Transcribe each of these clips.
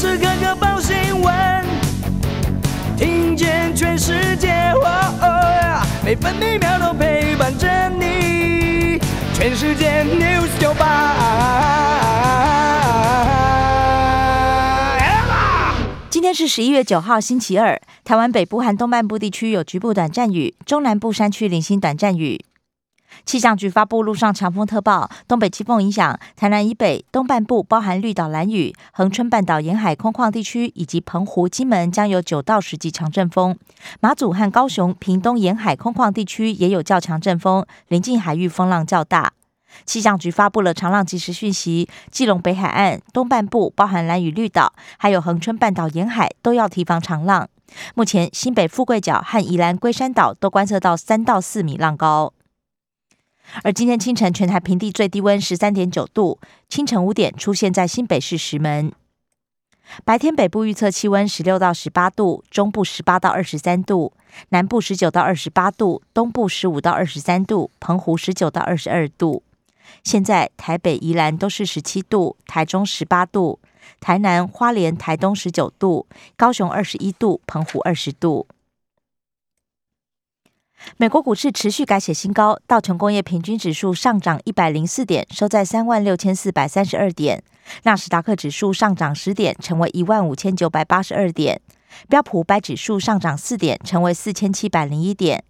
时刻刻报新闻，听见全世界，每分每秒都陪伴着你。全世界 news 九八。今天是十一月九号，星期二。台湾北部和东半部地区有局部短暂雨，中南部山区零星短暂雨。气象局发布陆上强风特报，东北季风影响台南以北、东半部，包含绿岛、蓝屿、恒春半岛沿海空旷地区以及澎湖、金门，将有九到十级强阵风。马祖和高雄、屏东沿海空旷地区也有较强阵风，临近海域风浪较大。气象局发布了长浪及时讯息，基隆北海岸、东半部，包含蓝屿、绿岛，还有恒春半岛沿海，都要提防长浪。目前新北富贵角和宜兰龟山岛都观测到三到四米浪高。而今天清晨，全台平地最低温十三点九度，清晨五点出现在新北市石门。白天北部预测气温十六到十八度，中部十八到二十三度，南部十九到二十八度，东部十五到二十三度，澎湖十九到二十二度。现在台北、宜兰都是十七度，台中十八度，台南、花莲、台东十九度，高雄二十一度，澎湖二十度。美国股市持续改写新高，道琼工业平均指数上涨一百零四点，收在三万六千四百三十二点；纳斯达克指数上涨十点，成为一万五千九百八十二点；标普五百指数上涨四点，成为四千七百零一点；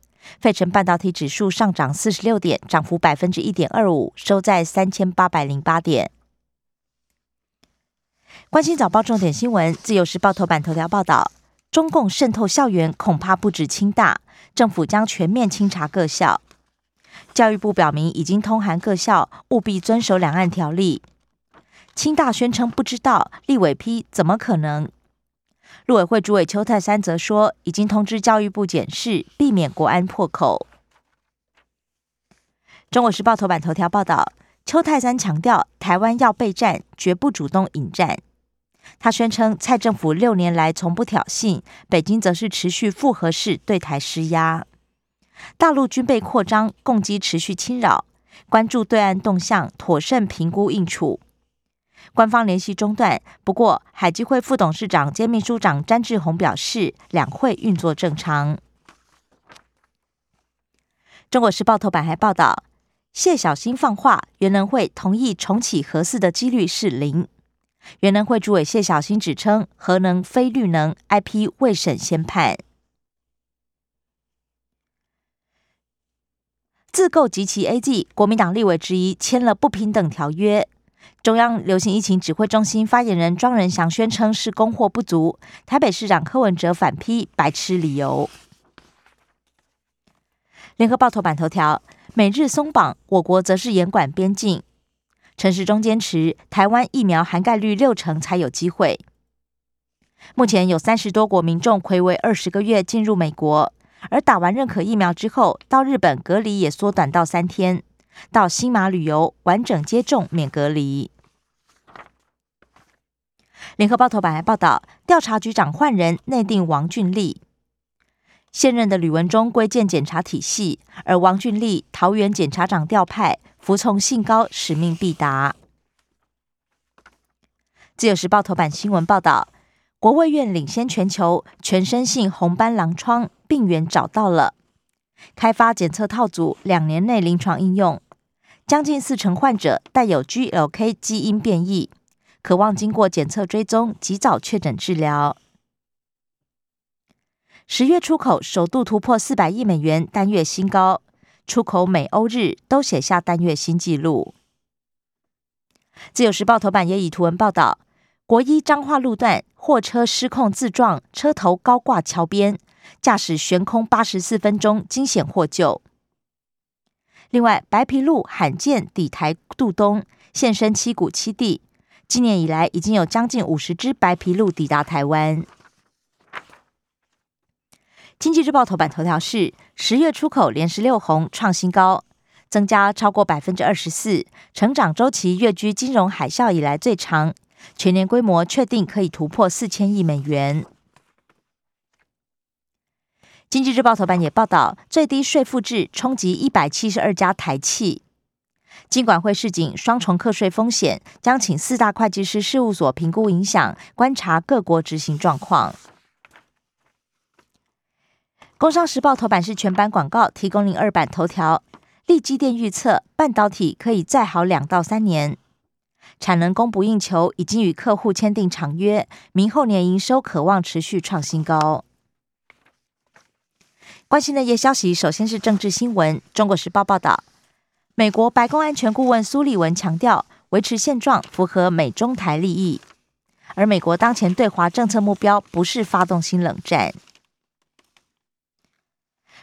费城半导体指数上涨四十六点，涨幅百分之一点二五，收在三千八百零八点。关心早报重点新闻，自由时报头版头条报道。中共渗透校园，恐怕不止清大。政府将全面清查各校。教育部表明，已经通函各校，务必遵守两岸条例。清大宣称不知道，立委批怎么可能？陆委会主委邱泰三则说，已经通知教育部检视，避免国安破口。中国时报头版头条报道，邱泰三强调，台湾要备战，绝不主动引战。他宣称，蔡政府六年来从不挑衅，北京则是持续复合式对台施压。大陆军备扩张，攻击持续侵扰，关注对岸动向，妥善评估应处。官方联系中断，不过海基会副董事长兼秘书长詹志宏表示，两会运作正常。中国时报头版还报道，谢小新放话，原能会同意重启核四的几率是零。原能会主委谢小新指称，核能非绿能，IP 未审先判。自购及其 AG，国民党立委之一签了不平等条约。中央流行疫情指挥中心发言人庄仁祥宣称是供货不足。台北市长柯文哲反批白痴理由。联合报头版头条：美日松绑，我国则是严管边境。陈时中坚持，台湾疫苗含盖率六成才有机会。目前有三十多国民众暌违二十个月进入美国，而打完认可疫苗之后，到日本隔离也缩短到三天。到新马旅游，完整接种免隔离。联合报头版还报道，调查局长换人，内定王俊立。现任的吕文中归建检察体系，而王俊立桃园检察长调派。服从性高，使命必达。自由时报头版新闻报道，国卫院领先全球，全身性红斑狼疮病原找到了，开发检测套组，两年内临床应用，将近四成患者带有 GLK 基因变异，渴望经过检测追踪，及早确诊治疗。十月出口首度突破四百亿美元单月新高。出口美欧日都写下单月新纪录。自由时报头版也以图文报道：国一彰化路段货车失控自撞，车头高挂桥边，驾驶悬空八十四分钟，惊险获救。另外，白皮鹿罕见抵台渡冬，现身七股七地。今年以来，已经有将近五十只白皮鹿抵达台湾。经济日报头版头条是十月出口连十六红创新高，增加超过百分之二十四，成长周期跃居金融海啸以来最长，全年规模确定可以突破四千亿美元。经济日报头版也报道，最低税负制冲击一百七十二家台企，金管会市警双重课税风险，将请四大会计师事务所评估影响，观察各国执行状况。工商时报头版是全版广告，提供零二版头条。立基电预测，半导体可以再好两到三年，产能供不应求，已经与客户签订长约，明后年营收渴望持续创新高。关心的夜消息，首先是政治新闻。中国时报报道，美国白宫安全顾问苏利文强调，维持现状符合美中台利益，而美国当前对华政策目标不是发动新冷战。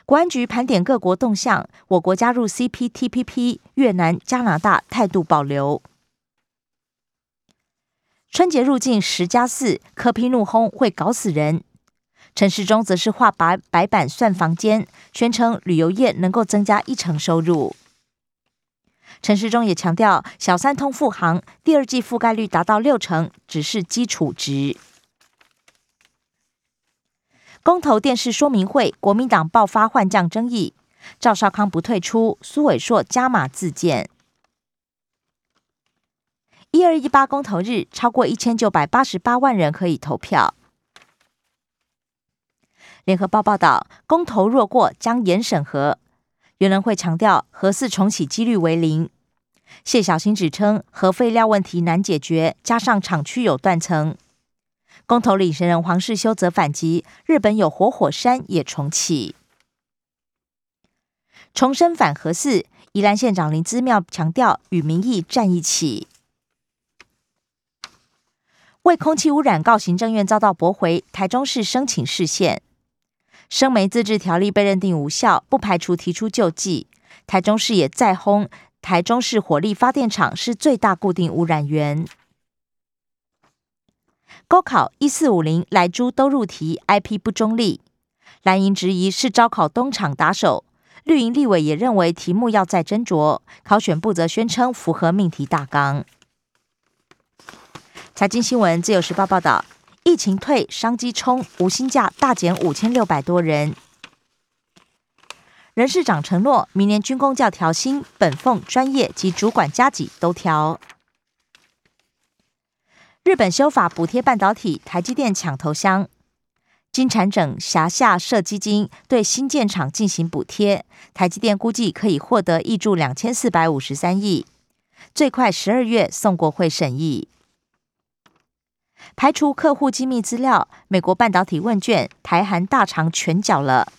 国安局盘点各国动向，我国加入 CPTPP，越南、加拿大态度保留。春节入境十加四，柯批怒轰会搞死人。陈时中则是画白白板算房间，宣称旅游业能够增加一成收入。陈时中也强调，小三通复航第二季覆盖率达到六成，只是基础值。公投电视说明会，国民党爆发换将争议，赵少康不退出，苏伟硕加码自荐。一二一八公投日，超过一千九百八十八万人可以投票。联合报报道，公投若过将严审核。原能会强调核四重启几率为零。谢小新指称核废料问题难解决，加上厂区有断层。公投领衔人黄世修则反击：日本有活火山也重启，重申反核四。宜兰县长林姿妙强调与民意站一起。为空气污染告行政院遭到驳回，台中市申请释宪。生煤自治条例被认定无效，不排除提出救济。台中市也再轰台中市火力发电厂是最大固定污染源。高考一四五零来猪都入题，IP 不中立。蓝营质疑是招考东厂打手，绿营立委也认为题目要再斟酌。考选部则宣称符合命题大纲。财经新闻自由时报报道。疫情退，商机冲，无薪假大减五千六百多人。人事长承诺，明年军工教调薪，本俸、专业及主管加级都调。日本修法补贴半导体，台积电抢头香。金产整辖下设基金对新建厂进行补贴，台积电估计可以获得挹注两千四百五十三亿，最快十二月送国会审议。排除客户机密资料，美国半导体问卷，台韩大厂全缴了。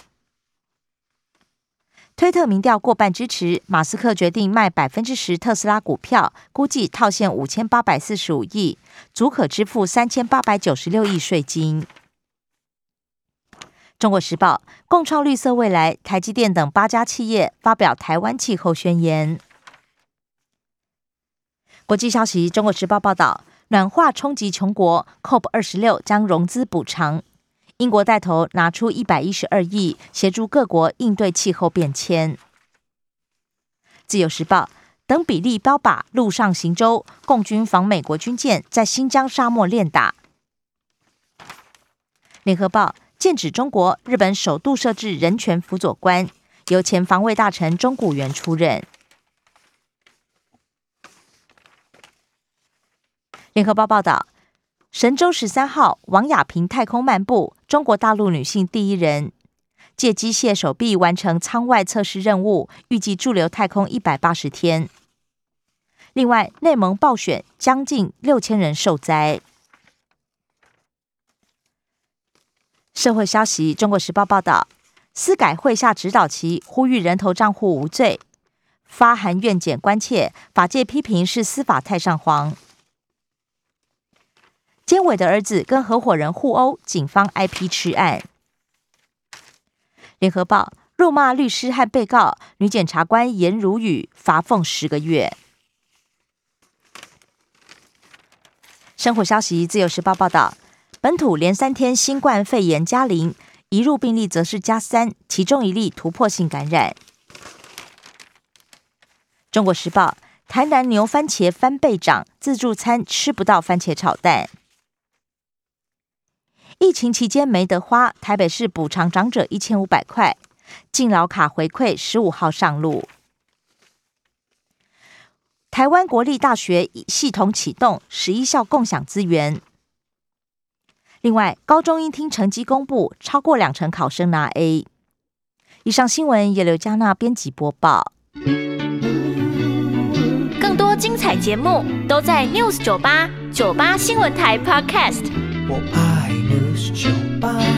推特民调过半支持，马斯克决定卖百分之十特斯拉股票，估计套现五千八百四十五亿，足可支付三千八百九十六亿税金。中国时报共创绿色未来，台积电等八家企业发表台湾气候宣言。国际消息，中国时报报道。暖化冲击穷国，COP 二十六将融资补偿。英国带头拿出一百一十二亿，协助各国应对气候变迁。自由时报等比例标靶陆上行舟，共军防美国军舰在新疆沙漠练打。联合报剑指中国，日本首度设置人权辅佐官，由前防卫大臣中谷元出任。联合报报道，神舟十三号王亚平太空漫步，中国大陆女性第一人，借机械手臂完成舱外测试任务，预计驻留太空一百八十天。另外，内蒙暴雪将近六千人受灾。社会消息，中国时报报道，司改会下指导期，呼吁人头账户无罪，发函愿检关切，法界批评是司法太上皇。监委的儿子跟合伙人互殴，警方 IP 吃案。联合报辱骂律师和被告，女检察官颜如雨罚俸十个月。生活消息，自由时报报道，本土连三天新冠肺炎加零，一入病例则是加三，其中一例突破性感染。中国时报台南牛番茄翻倍涨，自助餐吃不到番茄炒蛋。疫情期间没得花，台北市补偿长者一千五百块，敬老卡回馈十五号上路。台湾国立大学系统启动十一校共享资源。另外，高中英听成绩公布，超过两成考生拿 A。以上新闻由刘嘉娜编辑播报。更多精彩节目都在 News 九八九八新闻台 Podcast。我爱 Christian Pai.